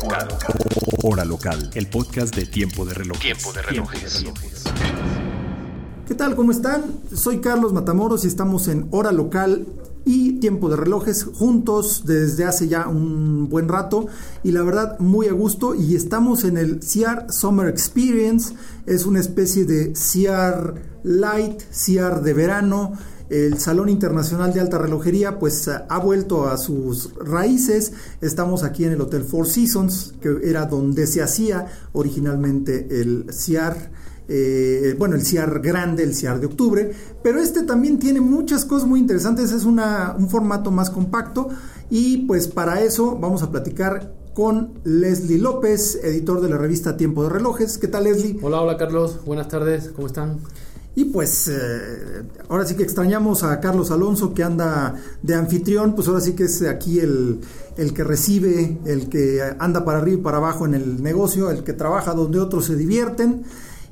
Hora local. Hora local. El podcast de Tiempo de Relojes. Tiempo de relojes. ¿Qué tal? ¿Cómo están? Soy Carlos Matamoros y estamos en Hora Local y Tiempo de Relojes juntos desde hace ya un buen rato y la verdad muy a gusto y estamos en el CR Summer Experience, es una especie de CR Light, CR de verano. El Salón Internacional de Alta Relojería pues ha vuelto a sus raíces. Estamos aquí en el Hotel Four Seasons, que era donde se hacía originalmente el CIAR eh, bueno, el CIAR grande, el CIAR de octubre, pero este también tiene muchas cosas muy interesantes, es una, un formato más compacto y pues para eso vamos a platicar con Leslie López, editor de la revista Tiempo de Relojes. ¿Qué tal Leslie? Hola, hola Carlos, buenas tardes, ¿cómo están? Y pues eh, ahora sí que extrañamos a Carlos Alonso que anda de anfitrión, pues ahora sí que es aquí el, el, que recibe, el que anda para arriba y para abajo en el negocio, el que trabaja donde otros se divierten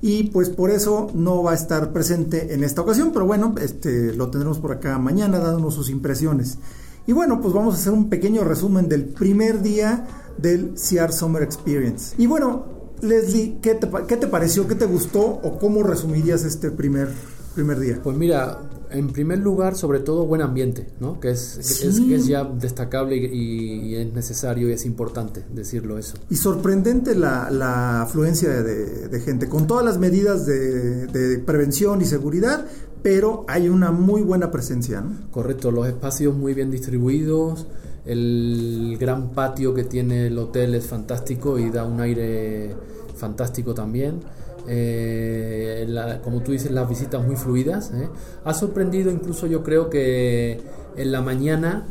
y pues por eso no va a estar presente en esta ocasión, pero bueno, este, lo tendremos por acá mañana dándonos sus impresiones. Y bueno, pues vamos a hacer un pequeño resumen del primer día del CR Summer Experience. Y bueno, Leslie, ¿qué te, ¿qué te pareció? ¿Qué te gustó? ¿O cómo resumirías este primer, primer día? Pues mira, en primer lugar, sobre todo, buen ambiente, ¿no? Que es, es, es, ya destacable y, y, es necesario y es importante decirlo eso. Y sorprendente la, la afluencia de, de, gente, con todas las medidas de, de, prevención y seguridad, pero hay una muy buena presencia, ¿no? Correcto, los espacios muy bien distribuidos, el gran patio que tiene el hotel es fantástico y da un aire fantástico también. Eh, como tú dices, las visitas muy fluidas. ¿eh? Ha sorprendido incluso yo creo que en la mañana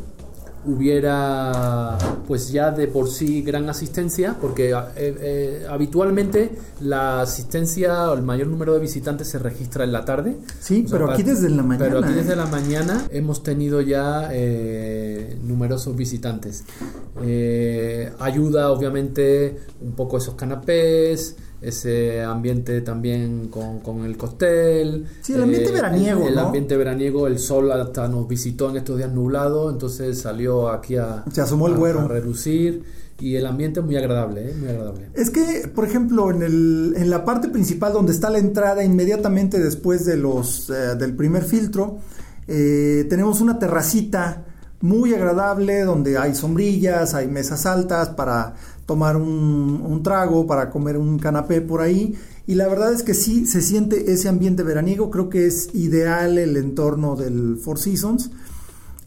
hubiera pues ya de por sí gran asistencia porque eh, eh, habitualmente la asistencia o el mayor número de visitantes se registra en la tarde. Sí o sea, pero aquí desde la mañana pero aquí desde la mañana hemos tenido ya eh, numerosos visitantes. Ayuda obviamente un poco esos canapés ese ambiente también con, con el cóctel. Sí, el ambiente eh, veraniego. El, el ¿no? ambiente veraniego, el sol hasta nos visitó en estos días nublados, entonces salió aquí a, Se asomó el a, güero. a relucir y el ambiente es muy agradable, ¿eh? muy agradable. Es que, por ejemplo, en, el, en la parte principal donde está la entrada, inmediatamente después de los, eh, del primer filtro, eh, tenemos una terracita muy agradable donde hay sombrillas, hay mesas altas para tomar un, un, trago, para comer un canapé por ahí. Y la verdad es que sí se siente ese ambiente veraniego, creo que es ideal el entorno del Four Seasons.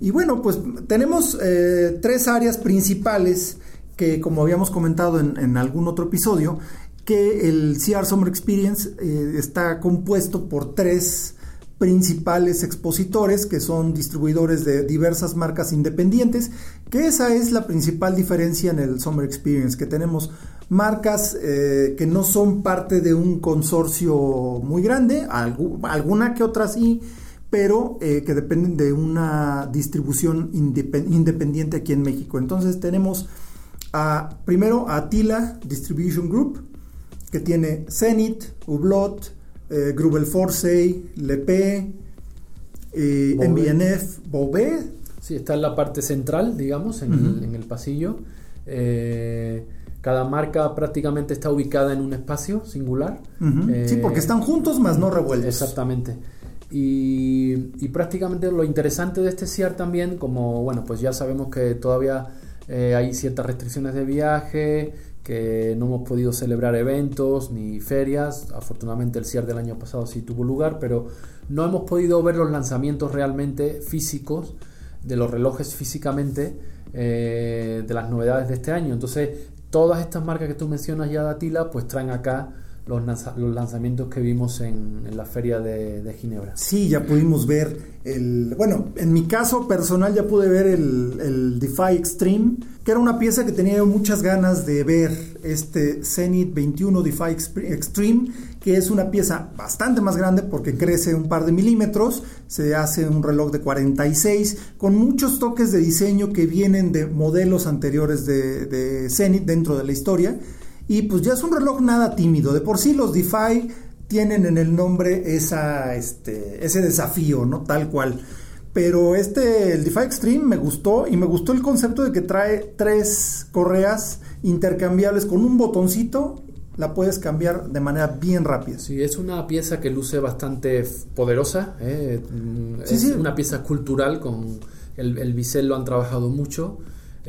Y bueno, pues tenemos eh, tres áreas principales que como habíamos comentado en, algún otro episodio, que el CR Summer Experience eh, está compuesto por tres principales expositores que son distribuidores de diversas marcas independientes, que esa es la principal diferencia en el Summer Experience, que tenemos marcas eh, que no son parte de un consorcio muy grande, alg alguna que otra sí, pero eh, que dependen de una distribución independ independiente aquí en México. Entonces tenemos a, primero a Tila Distribution Group, que tiene Zenit, Hublot, eh, Grubel Forsey, Lepe, eh, MBNF, Bové. Sí, está en la parte central, digamos, en, uh -huh. el, en el, pasillo. Eh, cada marca prácticamente está ubicada en un espacio singular. Uh -huh. sí, porque están juntos, más no revueltos. Exactamente. Y, y, prácticamente lo interesante de este CIAR también, como bueno, pues ya sabemos que todavía eh, hay ciertas restricciones de viaje, que no hemos podido celebrar eventos ni ferias. Afortunadamente el CIAR del año pasado sí tuvo lugar, pero no hemos podido ver los lanzamientos realmente físicos de los relojes físicamente eh, de las novedades de este año. Entonces, todas estas marcas que tú mencionas ya, Datila, pues traen acá los, los lanzamientos que vimos en, la feria de, Ginebra. Sí, ya pudimos ver el, bueno, en mi caso personal ya pude ver el, DeFi Extreme, que era una pieza que tenía muchas ganas de ver, este Zenith 21 DeFi Extreme, que es una pieza bastante más grande porque crece un par de milímetros, se hace un reloj de 46, con muchos toques de diseño que vienen de modelos anteriores de, de Zenith dentro de la historia y pues ya es un reloj nada tímido. De por sí los DeFi tienen en el nombre esa, este, ese desafío, ¿no? Tal cual. Pero este, el DeFi Extreme me gustó y me gustó el concepto de que trae tres correas intercambiables con un botoncito. La puedes cambiar de manera bien rápida. Sí, es una pieza que luce bastante poderosa. ¿eh? es una pieza cultural con el, el bisel lo han trabajado mucho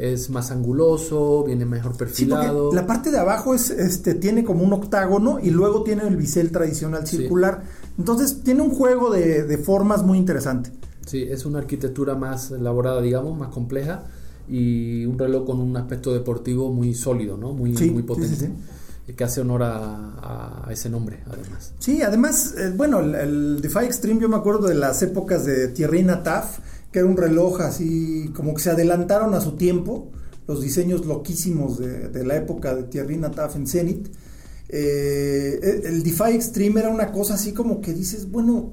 es más anguloso, viene mejor perfilado. la parte de abajo es, este, tiene como un octágono y luego tiene el bisel tradicional circular. Entonces tiene un juego de, formas muy interesante. Sí, es una arquitectura más elaborada, digamos, más compleja y un reloj con un aspecto deportivo muy sólido, ¿no? Muy, muy potente. que hace honor a, ese nombre, además. Sí, además, eh, bueno, el, el, DeFi Extreme, yo me acuerdo de las épocas de Thierry Nataf, que era un reloj así, como que se adelantaron a su tiempo, los diseños loquísimos de, la época de Thierry Nataf en Zenith. Eh, el DeFi Extreme era una cosa así como que dices, bueno,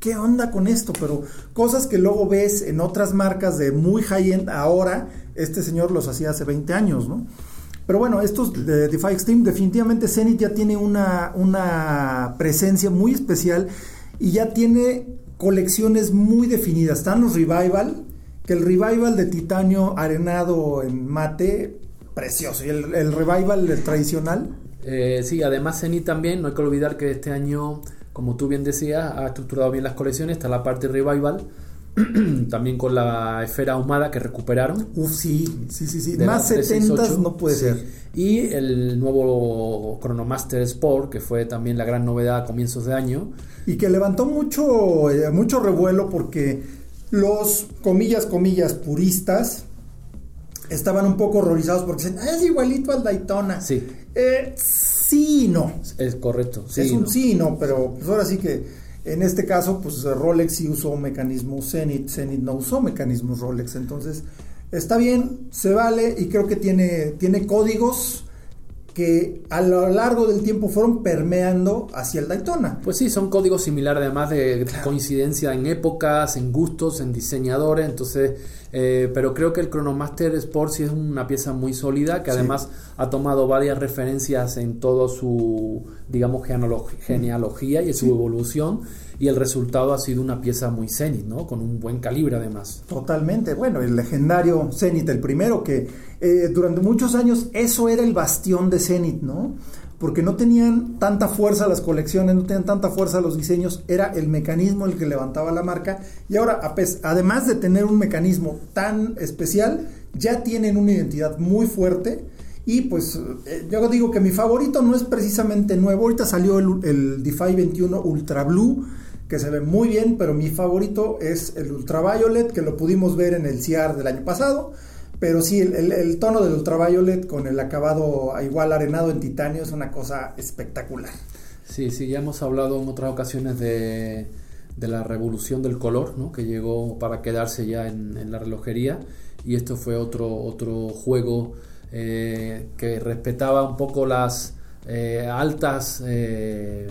¿qué onda con esto? Pero cosas que luego ves en otras marcas de muy high-end ahora, este señor los hacía hace 20 años, ¿no? Pero bueno, estos de DeFi Extreme, definitivamente Zenith ya tiene una, una presencia muy especial y ya tiene colecciones muy definidas. Están los Revival, que el Revival de titanio arenado en mate, precioso. Y el, Revival el tradicional. Eh, sí, además Zenith también, no hay que olvidar que este año, como tú bien decías, ha estructurado bien las colecciones. Está la parte Revival. también con la esfera ahumada que recuperaron. Uf, sí, sí, sí, sí. Más 70 no puede ser. Y el nuevo Chronomaster Sport, que fue también la gran novedad a comienzos de año, y que levantó mucho, eh, mucho revuelo porque los, comillas, comillas, puristas estaban un poco horrorizados porque dicen, ah, es igualito al Daytona. Sí. Eh, sí no. Es correcto. es un sí no, pero pues ahora sí que en este caso, pues Rolex sí usó un mecanismo Zenith, Zenith no usó mecanismos Rolex. Entonces, está bien, se vale y creo que tiene, tiene códigos que a lo largo del tiempo fueron permeando hacia el Daytona. Pues sí, son códigos similares además de coincidencia en épocas, en gustos, en diseñadores, entonces, eh, pero creo que el Chronomaster Sport sí es una pieza muy sólida que además ha tomado varias referencias en toda su, digamos, genealogía y su evolución y el resultado ha sido una pieza muy Zenith, ¿no? Con un buen calibre además. Totalmente, bueno, el legendario Zenith, el primero que eh, durante muchos años eso era el bastión de Zenith, ¿no? Porque no tenían tanta fuerza las colecciones, no tenían tanta fuerza los diseños, era el mecanismo el que levantaba la marca y ahora, además de tener un mecanismo tan especial, ya tienen una identidad muy fuerte. Y pues eh, yo digo que mi favorito no es precisamente nuevo. Ahorita salió el, el DeFi 21 Ultra Blue, que se ve muy bien, pero mi favorito es el Ultraviolet, que lo pudimos ver en el CIAR del año pasado. Pero sí, el, tono del Ultraviolet con el acabado igual arenado en titanio es una cosa espectacular. Sí, sí, ya hemos hablado en otras ocasiones de, la revolución del color, ¿no? que llegó para quedarse ya en, la relojería. Y esto fue otro, otro juego eh, que respetaba un poco las eh, altas eh,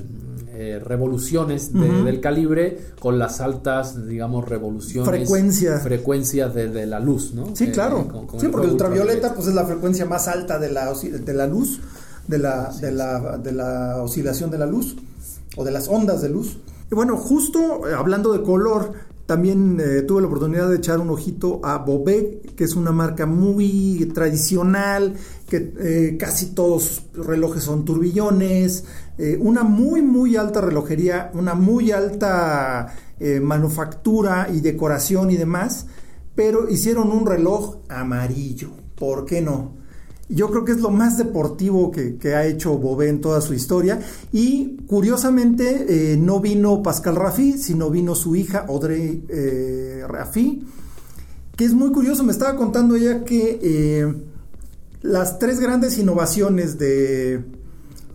eh, revoluciones del calibre con las altas, digamos, revoluciones. Frecuencias. Frecuencias de, la luz, ¿no? Sí, claro. sí, porque el ultravioleta pues, es la frecuencia más alta de la, de la luz, de la, de, la, de la oscilación de la luz o de las ondas de luz. Y bueno, justo hablando de color, también eh, tuve la oportunidad de echar un ojito a Bobek, que es una marca muy tradicional, que eh, casi todos sus relojes son turbillones, eh, una muy muy alta relojería, una muy alta manufactura y decoración y demás, pero hicieron un reloj amarillo, ¿por qué no? Yo creo que es lo más deportivo que, ha hecho Bobé en toda su historia. Y curiosamente eh, no vino Pascal Rafi, sino vino su hija Audrey eh, Rafi. Que es muy curioso, me estaba contando ella que eh, las tres grandes innovaciones de,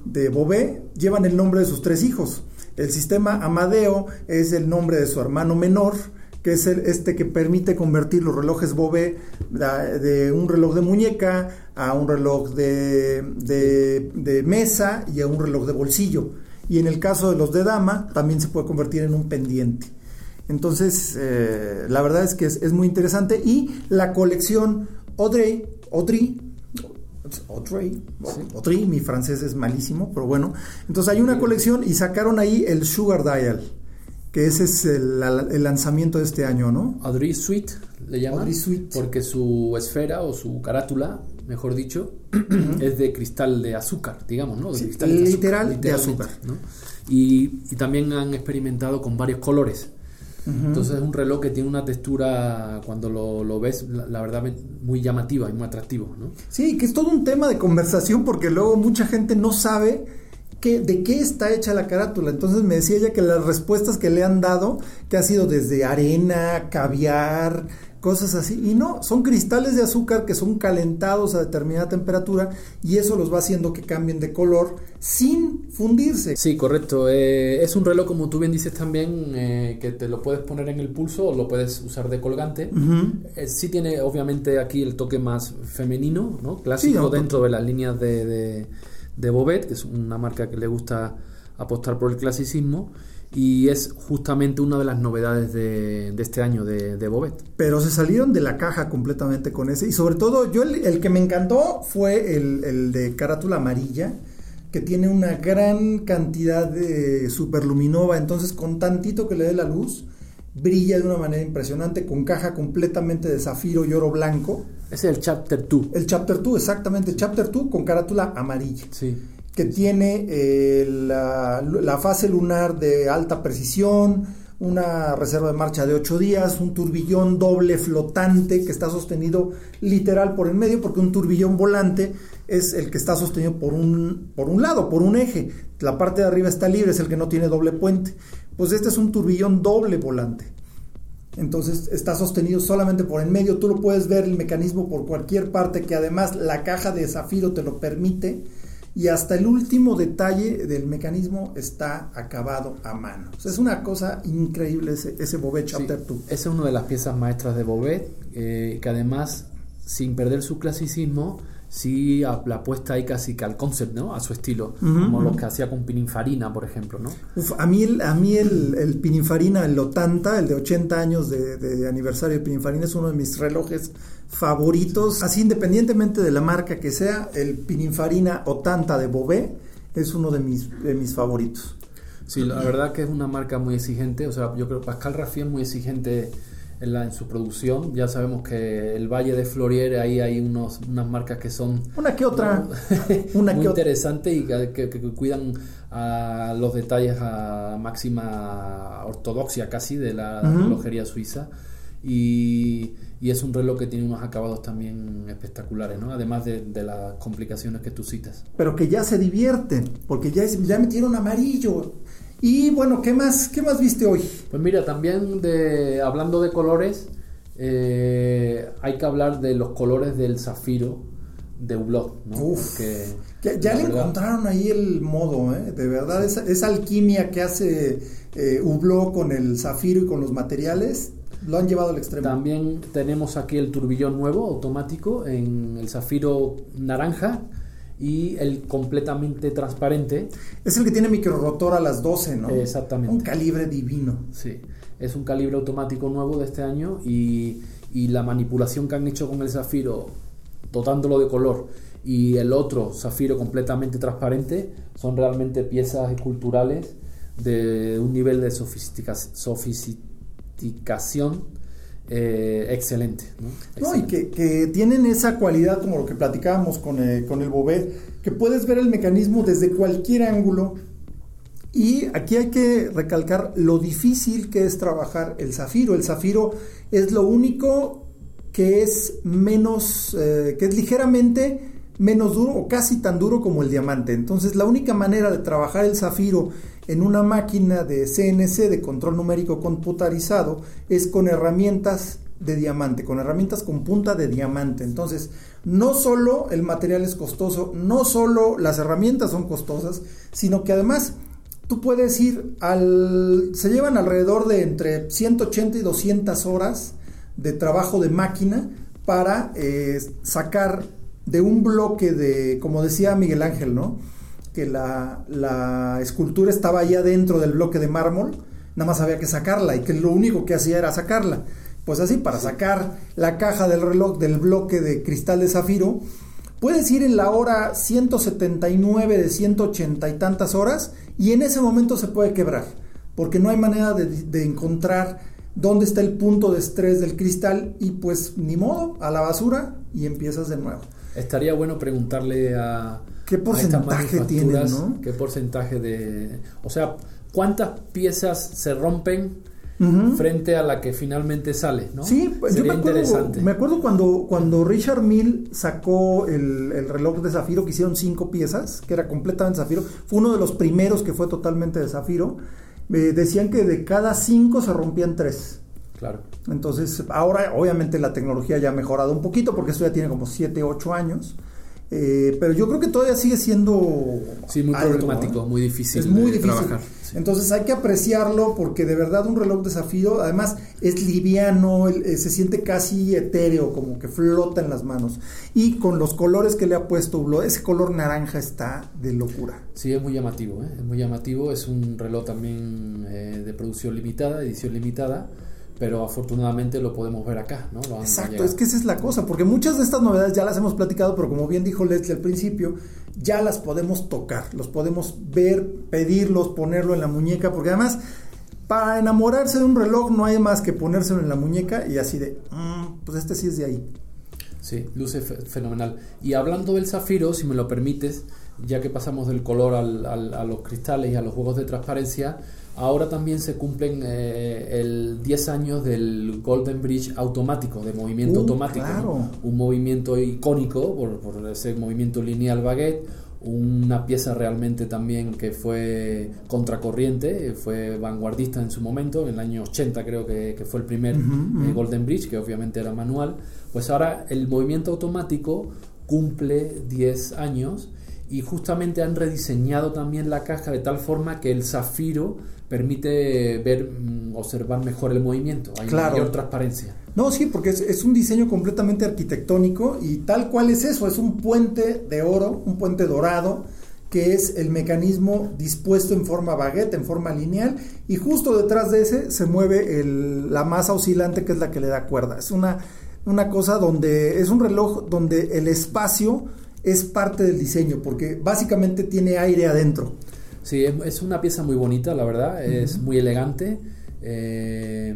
de Bobé llevan el nombre de sus tres hijos. El sistema Amadeo es el nombre de su hermano menor, que es el, este que permite convertir los relojes Bobé de un reloj de muñeca a un reloj de, de, mesa y a un reloj de bolsillo. Y en el caso de los de dama, también se puede convertir en un pendiente. Entonces, eh, la verdad es que es, muy interesante. Y la colección Audrey, Audrey, Audrey, Audrey, mi francés es malísimo, pero bueno. Entonces hay una colección y sacaron ahí el Sugar Dial que ese es el, lanzamiento de este año, ¿no? Audrey Suite le llaman. Audrey Suite. Porque su esfera o su carátula, mejor dicho, es de cristal de azúcar, digamos, ¿no? De cristal literal de azúcar. ¿no? Y, y, también han experimentado con varios colores. Entonces es un reloj que tiene una textura, cuando lo, lo ves, la, la, verdad, muy llamativa y muy atractivo, ¿no? Sí, que es todo un tema de conversación porque luego mucha gente no sabe de qué está hecha la carátula. Entonces me decía ella que las respuestas que le han dado, que ha sido desde arena, caviar, cosas así. Y no, son cristales de azúcar que son calentados a determinada temperatura y eso los va haciendo que cambien de color sin fundirse. Sí, correcto. Eh, es un reloj, como tú bien dices también, eh, que te lo puedes poner en el pulso o lo puedes usar de colgante. Eh, sí tiene obviamente aquí el toque más femenino, ¿no? Clásico dentro de las líneas de de Bobet, que es una marca que le gusta apostar por el clasicismo y es justamente una de las novedades de, este año de, de, Bobet. Pero se salieron de la caja completamente con ese y sobre todo yo el, que me encantó fue el, de carátula amarilla que tiene una gran cantidad de superluminova, entonces con tantito que le dé la luz brilla de una manera impresionante con caja completamente de zafiro y oro blanco es el Chapter 2. El Chapter 2, exactamente. El Chapter 2 con carátula amarilla. Sí. Que tiene eh, la, fase lunar de alta precisión, una reserva de marcha de 8 días, un turbillón doble flotante que está sostenido literal por el medio, porque un turbillón volante es el que está sostenido por un, por un lado, por un eje. La parte de arriba está libre, es el que no tiene doble puente. Pues este es un turbillón doble volante. Entonces está sostenido solamente por en medio. Tú lo puedes ver el mecanismo por cualquier parte, que además la caja de zafiro te lo permite. Y hasta el último detalle del mecanismo está acabado a mano. es una cosa increíble ese, ese Bobet Chapter 2. Esa es una de las piezas maestras de Bobet, eh, que además, sin perder su clasicismo, sí la apuesta ahí casi que al concept, ¿no? A su estilo, como lo que hacía con Pininfarina, por ejemplo, ¿no? a mí, el, a mí el, el Pininfarina, el Otanta, el de 80 años de, aniversario de Pininfarina, es uno de mis relojes favoritos. Así, independientemente de la marca que sea, el Pininfarina Otanta de Bobé es uno de mis, de mis favoritos. Sí, la verdad que es una marca muy exigente, o sea, yo creo que Pascal Raffi es muy exigente en, la, en su producción. Ya sabemos que el Valle de Florier, ahí hay unos, unas marcas que son... Una que otra. una muy interesantes y que, cuidan a los detalles a máxima ortodoxia casi de la relojería suiza. Y, y, es un reloj que tiene unos acabados también espectaculares, ¿no? Además de, de, las complicaciones que tú citas. Pero que ya se divierte, porque ya, ya metieron amarillo. Y bueno, ¿qué más, qué más viste hoy? Pues mira, también de, hablando de colores, eh, hay que hablar de los colores del zafiro de Hublot, ¿no? Uf, ya, le encontraron ahí el modo, ¿eh? De verdad, esa, alquimia que hace eh, Hublot con el zafiro y con los materiales, lo han llevado al extremo. También tenemos aquí el turbillón nuevo automático en el zafiro naranja y el completamente transparente. Es el que tiene microrotor a las 12, ¿no? Exactamente. Un calibre divino. Sí, es un calibre automático nuevo de este año y, y la manipulación que han hecho con el zafiro, dotándolo de color, y el otro zafiro completamente transparente, son realmente piezas esculturales de un nivel de sofisticación eh, excelente. ¿no? y que, tienen esa cualidad como lo que platicábamos con el, con el Bobet, que puedes ver el mecanismo desde cualquier ángulo. Y aquí hay que recalcar lo difícil que es trabajar el zafiro. El zafiro es lo único que es menos, eh, que es ligeramente menos duro o casi tan duro como el diamante. Entonces la única manera de trabajar el zafiro en una máquina de CNC de control numérico computarizado es con herramientas de diamante, con herramientas con punta de diamante. Entonces, no solo el material es costoso, no solo las herramientas son costosas, sino que además tú puedes ir al... Se llevan alrededor de entre 180 y 200 horas de trabajo de máquina para eh, sacar de un bloque de, como decía Miguel Ángel, ¿no? Que la, la escultura estaba ahí adentro del bloque de mármol, nada más había que sacarla y que lo único que hacía era sacarla. Pues así, para sacar la caja del reloj del bloque de cristal de zafiro, puedes ir en la hora 179 de 180 y tantas horas y en ese momento se puede quebrar, porque no hay manera de, de encontrar dónde está el punto de estrés del cristal y pues ni modo, a la basura y empiezas de nuevo. Estaría bueno preguntarle a... ¿Qué porcentaje tienen, no? ¿Qué porcentaje de... O sea, ¿cuántas piezas se rompen frente a la que finalmente sale, ¿no? Sí, yo me acuerdo, me acuerdo cuando, cuando Richard Mill sacó el, el, reloj de zafiro, que hicieron cinco piezas, que era completamente zafiro, fue uno de los primeros que fue totalmente de zafiro, eh, decían que de cada cinco se rompían tres. Claro. Entonces, ahora obviamente la tecnología ya ha mejorado un poquito, porque esto ya tiene como 7, 8 años. Eh, pero yo creo que todavía sigue siendo sí muy problemático muy difícil es muy difícil trabajar, entonces hay que apreciarlo porque de verdad un reloj desafío además es liviano eh, se siente casi etéreo como que flota en las manos y con los colores que le ha puesto ese color naranja está de locura sí es muy llamativo ¿eh? es muy llamativo es un reloj también de producción limitada edición limitada pero afortunadamente lo podemos ver acá, ¿no? Exacto, es que esa es la cosa, porque muchas de estas novedades ya las hemos platicado, pero como bien dijo Leslie al principio, ya las podemos tocar, los podemos ver, pedirlos, ponerlo en la muñeca, porque además para enamorarse de un reloj no hay más que ponérselo en la muñeca y así de, mm, pues este sí es de ahí. Sí, luce fenomenal. Y hablando del zafiro, si me lo permites, ya que pasamos del color al, a los cristales y a los juegos de transparencia, ahora también se cumplen eh, el 10 años del Golden Bridge automático, de movimiento uh, automático. Un movimiento icónico por, por, ese movimiento lineal baguette, una pieza realmente también que fue contracorriente, fue vanguardista en su momento, en el año 80 creo que, que fue el primer eh, Golden Bridge, que obviamente era manual. Pues ahora el movimiento automático cumple 10 años y justamente han rediseñado también la caja de tal forma que el zafiro permite ver, mm, observar mejor el movimiento, hay mayor transparencia. No, sí, porque es, es, un diseño completamente arquitectónico y tal cual es eso, es un puente de oro, un puente dorado, que es el mecanismo dispuesto en forma baguette, en forma lineal, y justo detrás de ese se mueve el, la masa oscilante que es la que le da cuerda. Es una, una cosa donde es un reloj donde el espacio es parte del diseño, porque básicamente tiene aire adentro. Sí, es, una pieza muy bonita, la verdad, es muy elegante. Eh,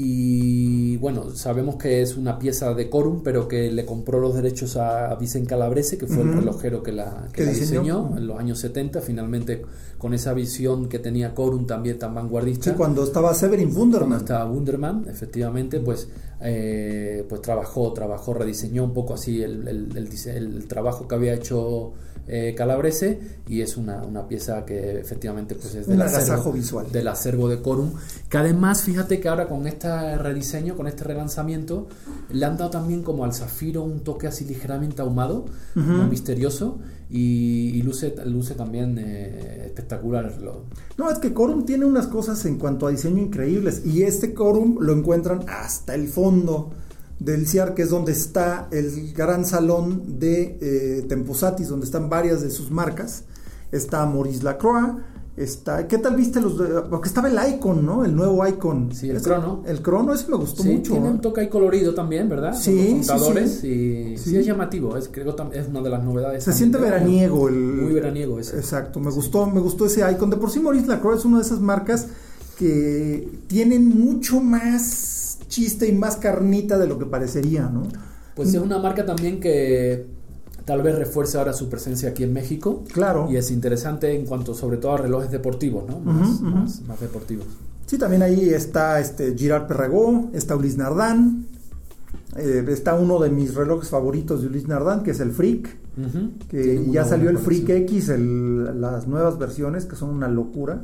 y bueno, sabemos que es una pieza de Corum, pero que le compró los derechos a Vicente Calabrese, que fue el relojero que la, que diseñó? en los años 70, finalmente con esa visión que tenía Corum también tan vanguardista. Sí, cuando estaba Severin Wunderman. Cuando estaba Wunderman, efectivamente, pues, eh, pues trabajó, trabajó, rediseñó un poco así el, el trabajo que había hecho eh, calabrese y es una, una, pieza que efectivamente pues es del acervo, visual. del acervo de Corum que además fíjate que ahora con este rediseño con este relanzamiento le han dado también como al zafiro un toque así ligeramente ahumado misterioso y, luce, luce también eh, espectacular el reloj. No, es que Corum tiene unas cosas en cuanto a diseño increíbles y este Corum lo encuentran hasta el fondo del CIAR, que es donde está el gran salón de eh, Temposatis, donde están varias de sus marcas. Está Maurice Lacroix, está... ¿Qué tal viste los...? porque estaba el Icon, ¿no? El nuevo Icon. Sí, el Crono. El Crono, ese me gustó sí, mucho. tiene un toque ahí colorido también, ¿verdad? Sí, sí, sí. Y sí, es llamativo, es, creo es una de las novedades. Se siente veraniego. El, muy veraniego ese. Exacto, me gustó, me gustó ese Icon. De por sí Maurice Lacroix es una de esas marcas que tienen mucho más chiste y más carnita de lo que parecería, ¿no? Pues es una marca también que tal vez refuerce ahora su presencia aquí en México. Claro. Y es interesante en cuanto sobre todo a relojes deportivos, ¿no? Más, más, deportivos. Sí, también ahí está este Girard Perregaux, está Ulis Nardán, eh, está uno de mis relojes favoritos de Ulis Nardán, que es el Freak, que ya salió el Freak X, las nuevas versiones, que son una locura.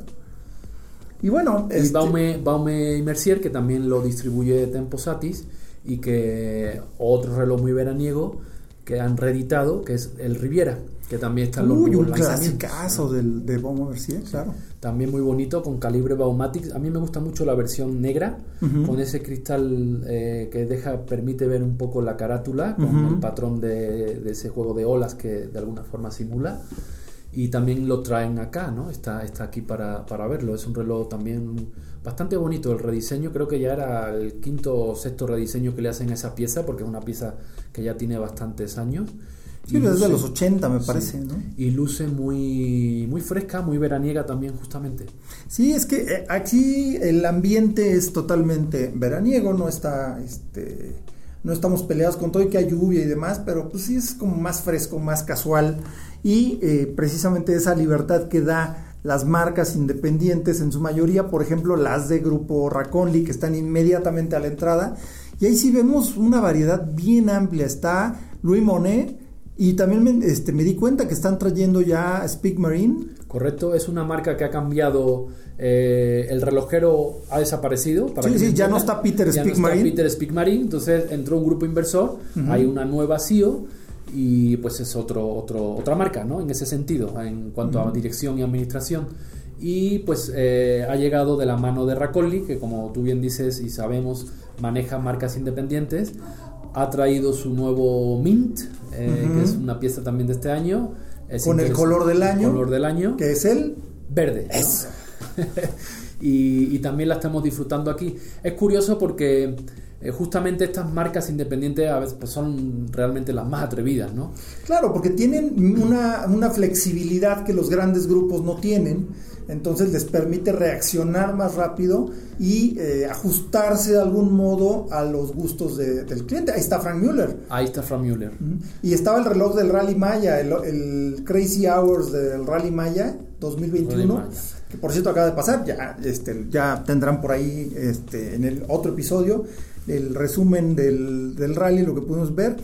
Y bueno, y este... Baume, Baume y Mercier, que también lo distribuye Temposatis, y que otro reloj muy veraniego que han reeditado, que es el Riviera, que también está en los Uy, un caso del, de Baume Mercier, claro. También muy bonito, con calibre Baumatic. A mí me gusta mucho la versión negra, con ese cristal eh, que deja permite ver un poco la carátula, con el patrón de, de ese juego de olas que de alguna forma simula y también lo traen acá, ¿no? Está, está aquí para, para, verlo. Es un reloj también bastante bonito. El rediseño creo que ya era el quinto o sexto rediseño que le hacen a esa pieza, porque es una pieza que ya tiene bastantes años. Sí, desde los 80 me parece, ¿no? Y luce muy, muy fresca, muy veraniega también justamente. Sí, es que eh, aquí el ambiente es totalmente veraniego, no está, este, no estamos peleados con todo y que hay lluvia y demás, pero pues sí es como más fresco, más casual y eh, precisamente esa libertad que da las marcas independientes en su mayoría, por ejemplo las de Grupo Raconli que están inmediatamente a la entrada y ahí sí vemos una variedad bien amplia, está Louis Monet y también me, este, me di cuenta que están trayendo ya Speak Marine. Correcto, es una marca que ha cambiado eh, el relojero ha desaparecido. Para sí, sí, ya no está Peter ya Speak no está Peter Speak Marine, entonces entró un grupo inversor, hay una nueva CEO y pues es otro, otro, otra marca, ¿no? En ese sentido, en cuanto a dirección y administración. Y pues eh, ha llegado de la mano de Racolli, que como tú bien dices y sabemos, maneja marcas independientes. Ha traído su nuevo Mint, eh, que es una pieza también de este año. Con el color del año. Color del año. Que es el verde. y, y, también la estamos disfrutando aquí. Es curioso porque eh, justamente estas marcas independientes a veces pues, son realmente las más atrevidas, ¿no? Claro, porque tienen una, una flexibilidad que los grandes grupos no tienen, entonces les permite reaccionar más rápido y eh, ajustarse de algún modo a los gustos del cliente. Ahí está Frank Müller. Ahí está Frank Müller. Y estaba el reloj del Rally Maya, el, Crazy Hours del Rally Maya 2021. Que por cierto acaba de pasar, ya, este, ya tendrán por ahí este, en el otro episodio el resumen del, del rally, lo que pudimos ver.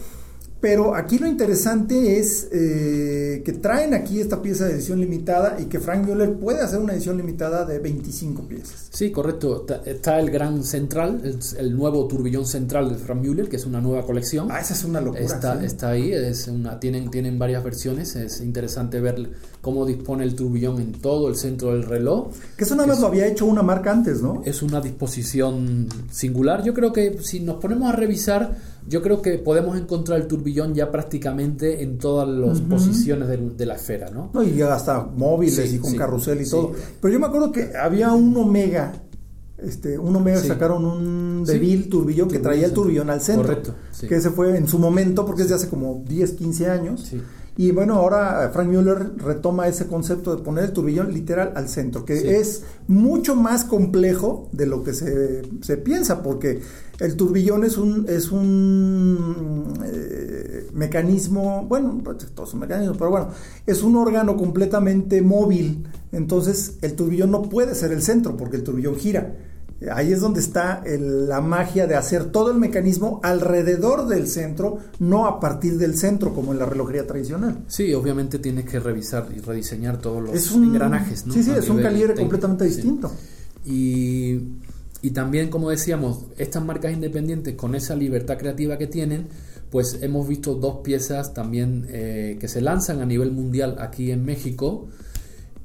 Pero aquí lo interesante es eh, que traen aquí esta pieza de edición limitada y que Frank Müller puede hacer una edición limitada de 25 piezas. Sí, correcto. Está el gran central, el, nuevo turbillón central de Frank Müller, que es una nueva colección. Ah, esa es una locura. Está, está ahí, es una, tienen, tienen varias versiones. Es interesante ver cómo dispone el turbillón en todo el centro del reloj. Que eso nada más lo había hecho una marca antes, ¿no? Es una disposición singular. Yo creo que si nos ponemos a revisar yo creo que podemos encontrar el turbillón ya prácticamente en todas las posiciones de, la esfera, ¿no? y ya hasta móviles y con carrusel y todo. Pero yo me acuerdo que había un Omega, este, un Omega sacaron un Deville turbillón que traía el turbillón al centro. Correcto. Que ese fue en su momento, porque es de hace como 10, 15 años. Y bueno, ahora Frank Müller retoma ese concepto de poner el turbillón literal al centro, que es mucho más complejo de lo que se, se piensa, porque el turbillón es un, es un eh, mecanismo, bueno, pues, todos son mecanismos, pero bueno, es un órgano completamente móvil. Entonces, el turbillón no puede ser el centro porque el turbillón gira. Ahí es donde está la magia de hacer todo el mecanismo alrededor del centro, no a partir del centro como en la relojería tradicional. Sí, obviamente tienes que revisar y rediseñar todos los engranajes. Sí, sí, es un calibre completamente distinto. Y y también, como decíamos, estas marcas independientes con esa libertad creativa que tienen, pues hemos visto dos piezas también eh, que se lanzan a nivel mundial aquí en México.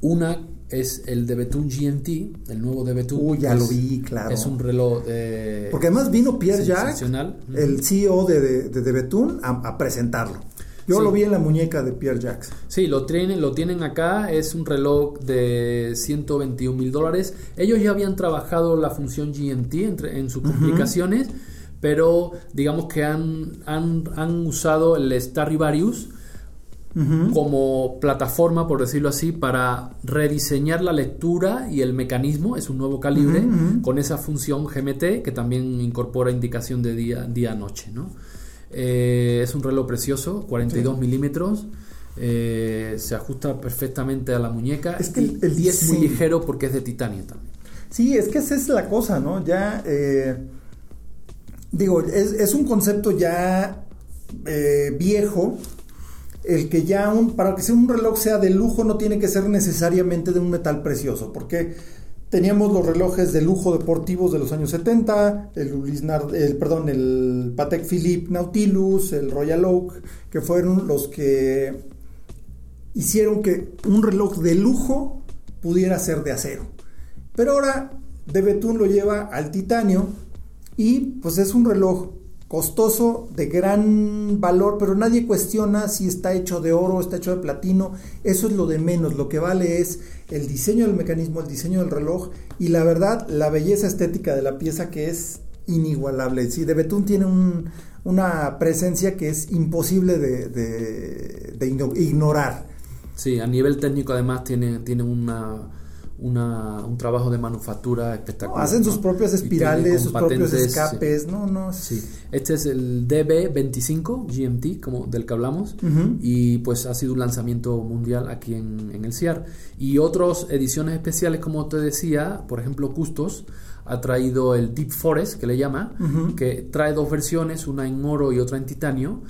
Una es el de Betún GMT, el nuevo de Betún. Uy, ya lo vi, claro. Es un reloj. Eh, Porque además vino Pierre Jacques, el CEO de, de, de Betún, a presentarlo. Yo lo vi en la muñeca de Pierre Jacques. Sí, lo tienen, lo tienen acá. Es un reloj de 121 mil dólares. Ellos ya habían trabajado la función GMT entre, en sus complicaciones, pero digamos que han, han, usado el Stradivarius como plataforma, por decirlo así, para rediseñar la lectura y el mecanismo. Es un nuevo calibre con esa función GMT que también incorpora indicación de día-noche, día, ¿no? Eh, es un reloj precioso, 42 milímetros. Eh, se ajusta perfectamente a la muñeca. Es que el, y, es muy ligero porque es de titanio también. Sí, es que esa es la cosa, ¿no? Ya, eh, digo, es, un concepto ya viejo. El que ya un, para que sea un reloj sea de lujo no tiene que ser necesariamente de un metal precioso, porque Teníamos los relojes de lujo deportivos de los años 70, el, el, perdón, el Patek Philippe Nautilus, el Royal Oak, que fueron los que hicieron que un reloj de lujo pudiera ser de acero. Pero ahora de Betún lo lleva al titanio y pues es un reloj costoso, de gran valor, pero nadie cuestiona si está hecho de oro, está hecho de platino, eso es lo de menos, lo que vale es el diseño del mecanismo, el diseño del reloj y la verdad, la belleza estética de la pieza que es inigualable. Sí, de Betún tiene una presencia que es imposible de, ignorar. Sí, a nivel técnico además tiene, tiene una un trabajo de manufactura espectacular. hacen sus propias espirales, sus propios escapes, no, no. Sí. Este es el DB25 GMT, como del que hablamos, y pues ha sido un lanzamiento mundial aquí en, el CIAR. Y otras ediciones especiales, como te decía, por ejemplo, Custos ha traído el Deep Forest, que le llama, que trae dos versiones, una en oro y otra en titanio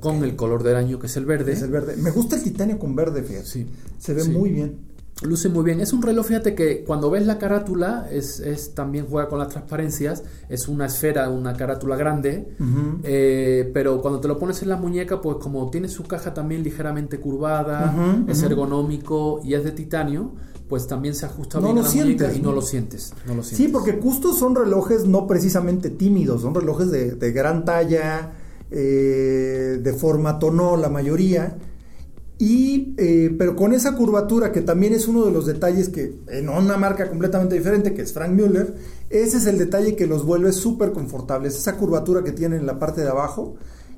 con el color del año que es el verde. Es el verde. Me gusta el titanio con verde, fíjate. Sí. Se ve muy bien. Luce muy bien. Es un reloj, fíjate que cuando ves la carátula, es, es también juega con las transparencias. Es una esfera, una carátula grande. Eh, pero cuando te lo pones en la muñeca, pues como tiene su caja también ligeramente curvada, es ergonómico y es de titanio, pues también se ajusta bien a la muñeca y no, lo sientes, no lo Sí, porque custos son relojes no precisamente tímidos, son relojes de, de gran talla, eh, de forma tono la mayoría eh, pero con esa curvatura, que también es uno de los detalles que en una marca completamente diferente, que es Frank Müller, ese es el detalle que los vuelve súper confortables. Esa curvatura que tiene en la parte de abajo.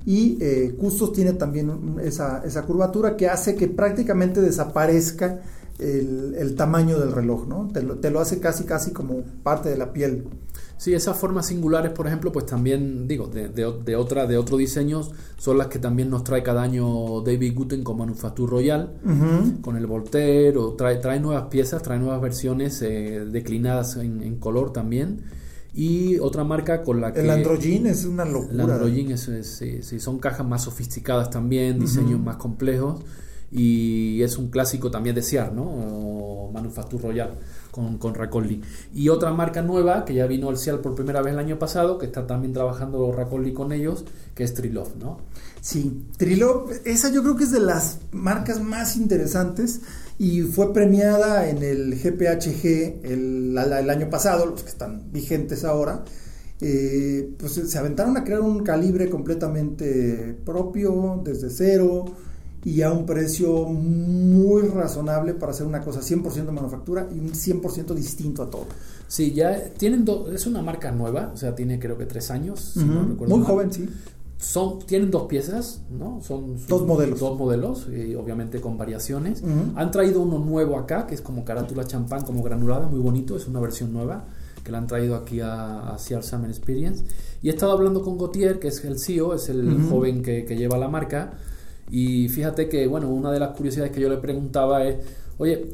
Y eh, Custos tiene también esa, esa, curvatura que hace que prácticamente desaparezca el, tamaño del reloj, ¿no? Te lo, te lo hace casi, casi como parte de la piel. Sí, esas formas singulares, por ejemplo, pues también, digo, de, de, otra, de otro diseño, son las que también nos trae cada año David Guten con Manufacture Royal, con el Voltaire, o trae, trae nuevas piezas, trae nuevas versiones eh, declinadas en, color también. Y otra marca con la que... El Androgen es una locura. El Androgen, es, sí, sí, son cajas más sofisticadas también, diseños más complejos y es un clásico también de Ciar, ¿no? O Manufacture Royal con, con. Y otra marca nueva que ya vino al Cial por primera vez el año pasado, que está también trabajando Racolli con ellos, que es Trilov, ¿no? Sí, Trilov, esa yo creo que es de las marcas más interesantes y fue premiada en el GPHG el, el año pasado, los que están vigentes ahora. Eh, pues se aventaron a crear un calibre completamente propio, desde cero, y a un precio muy razonable para hacer una cosa 100% manufactura y un 100% distinto a todo. Sí, ya tienen es una marca nueva, o sea, tiene creo que tres años. muy joven, sí. Son, tienen dos piezas, ¿no? Son, dos modelos. Dos modelos, y obviamente con variaciones. Han traído uno nuevo acá, que es como carátula champán, como granulada, muy bonito, es una versión nueva que la han traído aquí a, a Seattle Summer Experience. Y he estado hablando con Gautier, que es el CEO, es el joven que, que lleva la marca y fíjate que, bueno, una de las curiosidades que yo le preguntaba es, oye,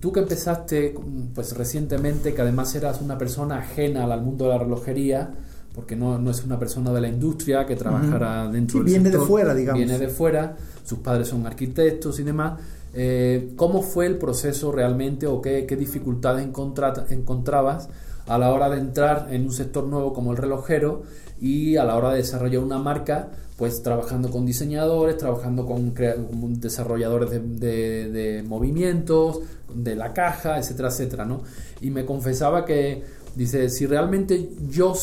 tú que empezaste pues recientemente, que además eras una persona ajena al mundo de la relojería, porque no, no es una persona de la industria que trabajara dentro del viene de fuera, digamos. Viene de fuera, sus padres son arquitectos y demás. Eh, ¿Cómo fue el proceso realmente o qué, qué dificultades encontrabas a la hora de entrar en un sector nuevo como el relojero y a la hora de desarrollar una marca pues trabajando con diseñadores, trabajando con, desarrolladores de, movimientos, de la caja, etcétera, etcétera, ¿no? Y me confesaba que, dice, si realmente yo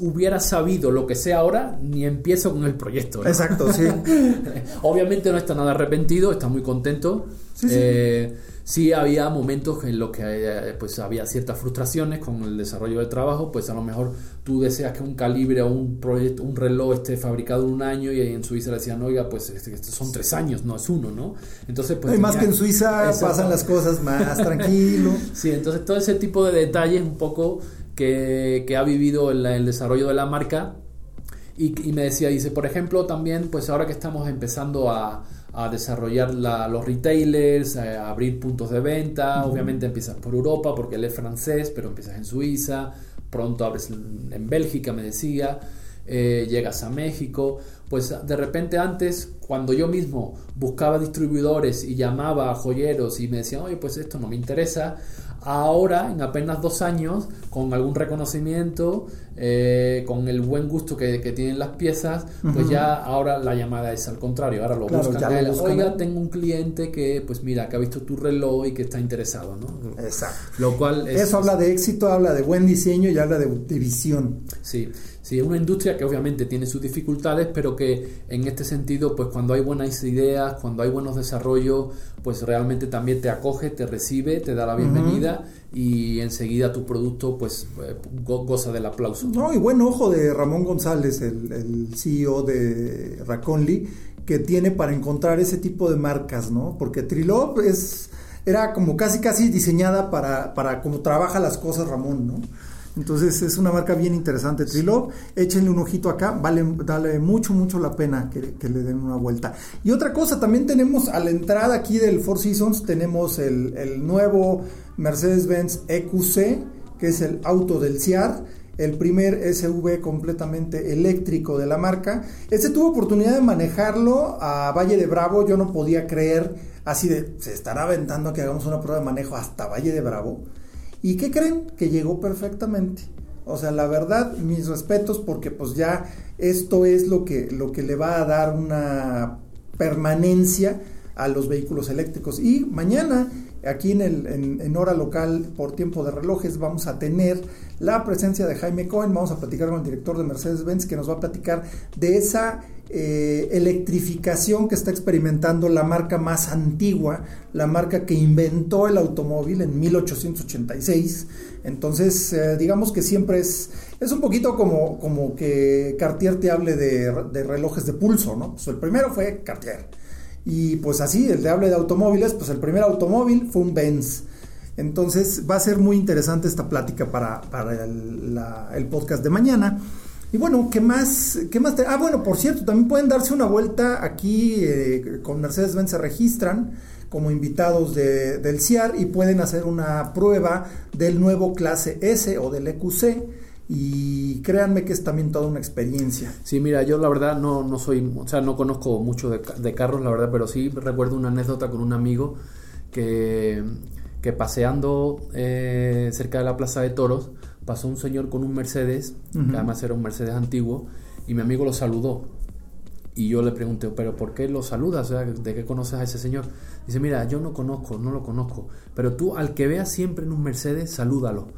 hubiera sabido lo que sé ahora, ni empiezo con el proyecto. Exacto, sí. Obviamente no está nada arrepentido, está muy contento. Sí, sí. Eh, sí había momentos en los que eh, pues había ciertas frustraciones con el desarrollo del trabajo, pues a lo mejor tú deseas que un calibre o un proyecto, un reloj esté fabricado en un año y en Suiza le decían, oiga, pues este, este son tres años, no es uno, ¿no? Entonces, pues... más que en Suiza pasan las cosas más tranquilo. sí, entonces todo ese tipo de detalles un poco que, que ha vivido el, el desarrollo de la marca y, y me decía, dice, por ejemplo, también, pues ahora que estamos empezando a a desarrollar los retailers, a abrir puntos de venta. Obviamente empiezas por Europa porque él es francés, pero empiezas en Suiza, pronto abres en, Bélgica, me decía, eh, llegas a México. pues de repente antes, cuando yo mismo buscaba distribuidores y llamaba a joyeros y me decían, oye, pues esto no me interesa, ahora en apenas dos años, con algún reconocimiento, eh, con el buen gusto que, tienen las piezas, pues ya ahora la llamada es al contrario, ahora lo buscan, oiga, tengo un cliente que, pues mira, que ha visto tu reloj y que está interesado, ¿no? Exacto. Lo cual Eso habla de éxito, habla de buen diseño y habla de, de visión. Sí. Sí, es una industria que obviamente tiene sus dificultades, pero que en este sentido, pues cuando hay buenas ideas, cuando hay buenos desarrollos, pues realmente también te acoge, te recibe, te da la bienvenida y enseguida tu producto pues eh, goza del aplauso. No, y buen ojo de Ramón González, el, el CEO de Raconly, que tiene para encontrar ese tipo de marcas, ¿no? Porque Trilop es era como casi casi diseñada para, para como trabaja las cosas Ramón, ¿no? Entonces es una marca bien interesante, Trilop. Échenle un ojito acá, vale, vale mucho, mucho la pena que, le den una vuelta. Y otra cosa, también tenemos a la entrada aquí del Four Seasons, tenemos el, nuevo Mercedes-Benz EQC, que es el auto del CIAR el primer SUV completamente eléctrico de la marca. Este tuvo oportunidad de manejarlo a Valle de Bravo, yo no podía creer así de, se estará aventando que hagamos una prueba de manejo hasta Valle de Bravo. ¿Y qué creen? Que llegó perfectamente. O sea, la verdad, mis respetos porque pues ya esto es lo que, lo que le va a dar una permanencia a los vehículos eléctricos. Y mañana, aquí en, hora local, por tiempo de relojes, vamos a tener la presencia de Jaime Cohen. Vamos a platicar con el director de Mercedes-Benz que nos va a platicar de esa eh, electrificación que está experimentando la marca más antigua, la marca que inventó el automóvil en 1886. Entonces, eh, digamos que siempre es, es un poquito como, como que Cartier te hable de, relojes de pulso, ¿no? Pues el primero fue Cartier. Y pues así, el de de automóviles, pues el primer automóvil fue un Benz. Entonces va a ser muy interesante esta plática para, el podcast de mañana. Y bueno, ¿qué más? ¿Qué más Ah, bueno, por cierto, también pueden darse una vuelta aquí eh, con Mercedes-Benz se registran como invitados de, del CIAR y pueden hacer una prueba del nuevo clase S o del EQC y créanme que es también toda una experiencia. Sí, mira, yo la verdad no, no soy, o sea, no conozco mucho de, de carros, la verdad, pero sí recuerdo una anécdota con un amigo que, que paseando eh, cerca de la Plaza de Toros, pasó un señor con un Mercedes, que además era un Mercedes antiguo, y mi amigo lo saludó. Y yo le pregunté, ¿pero por qué lo saludas? ¿De qué conoces a ese señor? Dice, mira, yo no conozco, no lo conozco, pero tú al que veas siempre en un Mercedes, salúdalo.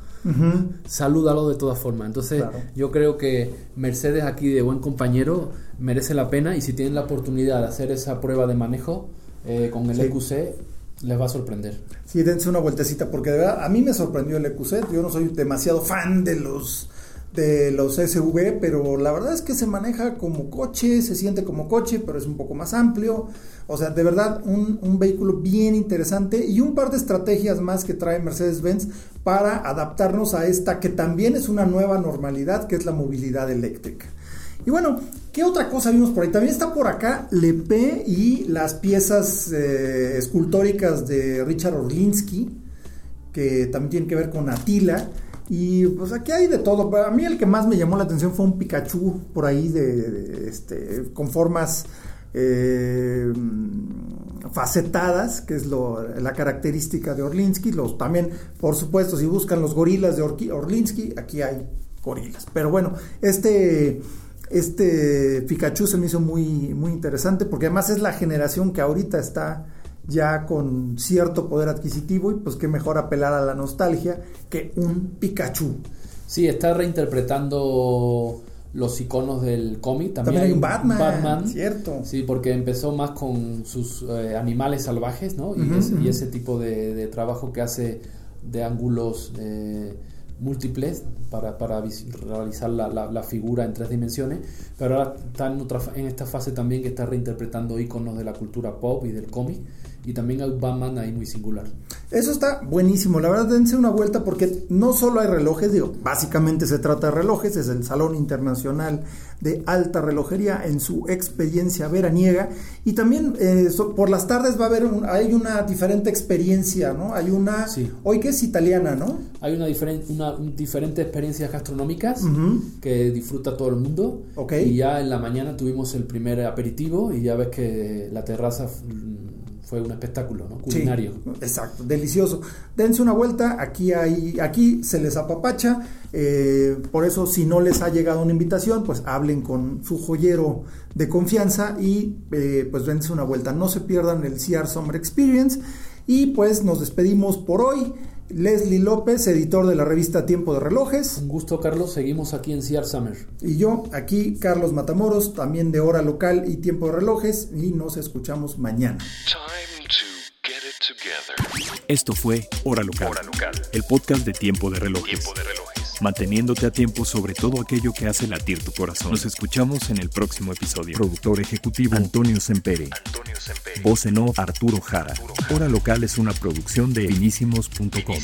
Salúdalo de todas formas. Entonces, yo creo que Mercedes aquí de buen compañero merece la pena y si tienen la oportunidad de hacer esa prueba de manejo eh, con el EQC, les va a sorprender. Sí, dense una vueltecita, porque de verdad a mí me sorprendió el EQC. Yo no soy demasiado fan de los de los SUV, pero la verdad es que se maneja como coche, se siente como coche, pero es un poco más amplio. O sea, de verdad, un, un vehículo bien interesante y un par de estrategias más que trae Mercedes-Benz para adaptarnos a esta que también es una nueva normalidad, que es la movilidad eléctrica. Y bueno, ¿qué otra cosa vimos por ahí? También está por acá Lepe y las piezas eh, escultóricas de Richard Orlinsky, que también tienen que ver con Atila. Y pues aquí hay de todo. A mí el que más me llamó la atención fue un Pikachu por ahí de, este, con formas eh, facetadas, que es lo, la característica de Orlinsky. Los, también, por supuesto, si buscan los gorilas de Orlinsky, aquí hay gorilas. Pero bueno, este este Pikachu se me hizo muy, muy interesante porque además es la generación que ahorita está ya con cierto poder adquisitivo y pues qué mejor apelar a la nostalgia que un Pikachu. Sí, está reinterpretando los iconos del cómic. También, hay un Batman, cierto. Sí, porque empezó más con sus eh, animales salvajes, ¿no? Y, ese tipo de, trabajo que hace de ángulos... Eh, múltiples para, para realizar la, la, figura en tres dimensiones, pero ahora está en, otra, en esta fase también que está reinterpretando iconos de la cultura pop y del cómic y también hay un Batman ahí muy singular. Eso está buenísimo, la verdad dense una vuelta porque no solo hay relojes, digo, básicamente se trata de relojes, es el Salón Internacional de Alta Relojería en su experiencia veraniega y también eh, por las tardes va a haber hay una diferente experiencia, ¿no? Hay una, hoy que es italiana, ¿no? Hay una, diferente una diferentes experiencias gastronómicas que disfruta todo el mundo okay. y ya en la mañana tuvimos el primer aperitivo y ya ves que la terraza fue un espectáculo ¿no? culinario. exacto, delicioso. Dense una vuelta, aquí hay, aquí se les apapacha, eh, por eso si no les ha llegado una invitación, pues hablen con su joyero de confianza y eh, pues dense una vuelta. No se pierdan el CR Summer Experience y pues nos despedimos por hoy. Leslie López, editor de la revista Tiempo de Relojes. Un gusto, Carlos. Seguimos aquí en CR Summer. Y yo, aquí, Carlos Matamoros, también de Hora Local y Tiempo de Relojes. Y nos escuchamos mañana. Esto fue Hora Local, el podcast de Tiempo de Relojes. Manteniéndote a tiempo sobre todo aquello que hace latir tu corazón. Nos escuchamos en el próximo episodio. Productor ejecutivo Antonio Sempere. Voz en off Arturo Jara. Hora Local es una producción de finísimos.com.